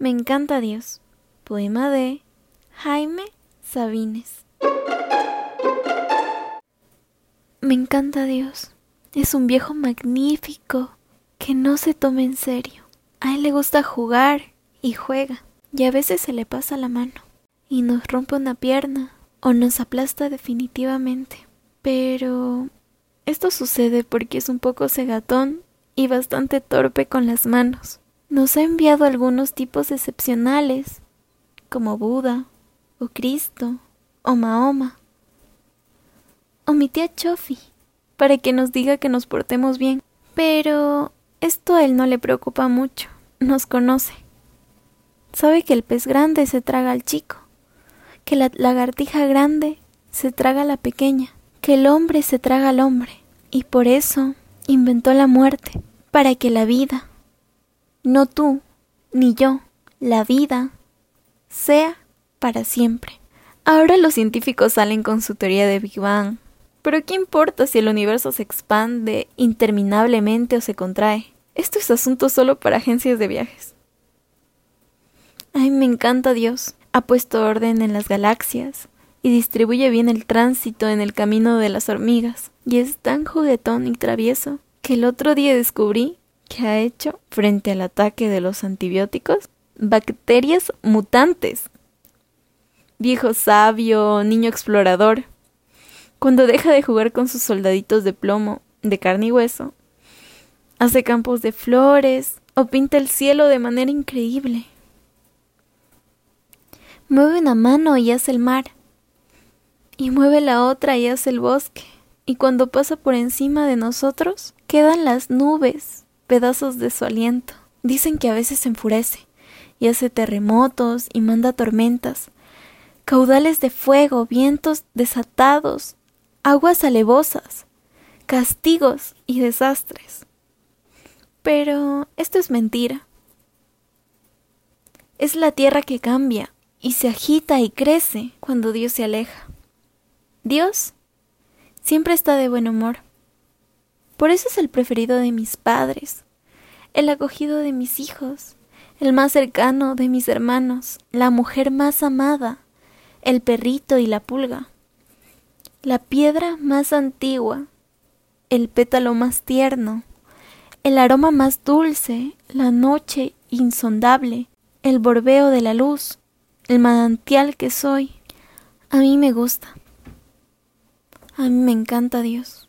Me encanta Dios. Poema de Jaime Sabines. Me encanta Dios. Es un viejo magnífico que no se toma en serio. A él le gusta jugar y juega. Y a veces se le pasa la mano y nos rompe una pierna o nos aplasta definitivamente. Pero esto sucede porque es un poco cegatón y bastante torpe con las manos. Nos ha enviado algunos tipos excepcionales, como Buda, o Cristo, o Mahoma, o mi tía Chofi, para que nos diga que nos portemos bien. Pero esto a él no le preocupa mucho, nos conoce. Sabe que el pez grande se traga al chico, que la lagartija grande se traga a la pequeña, que el hombre se traga al hombre, y por eso inventó la muerte, para que la vida, no tú, ni yo, la vida, sea para siempre. Ahora los científicos salen con su teoría de Big Bang, pero ¿qué importa si el universo se expande interminablemente o se contrae? Esto es asunto solo para agencias de viajes. Ay, me encanta Dios. Ha puesto orden en las galaxias y distribuye bien el tránsito en el camino de las hormigas. Y es tan juguetón y travieso que el otro día descubrí que ha hecho, frente al ataque de los antibióticos, bacterias mutantes. Viejo sabio, niño explorador. Cuando deja de jugar con sus soldaditos de plomo, de carne y hueso, hace campos de flores o pinta el cielo de manera increíble. Mueve una mano y hace el mar, y mueve la otra y hace el bosque, y cuando pasa por encima de nosotros, quedan las nubes, pedazos de su aliento. Dicen que a veces se enfurece, y hace terremotos y manda tormentas, caudales de fuego, vientos desatados, aguas alevosas, castigos y desastres. Pero esto es mentira. Es la tierra que cambia, y se agita y crece cuando Dios se aleja. Dios siempre está de buen humor. Por eso es el preferido de mis padres, el acogido de mis hijos, el más cercano de mis hermanos, la mujer más amada, el perrito y la pulga, la piedra más antigua, el pétalo más tierno, el aroma más dulce, la noche insondable, el borbeo de la luz, el manantial que soy. A mí me gusta. A mí me encanta Dios.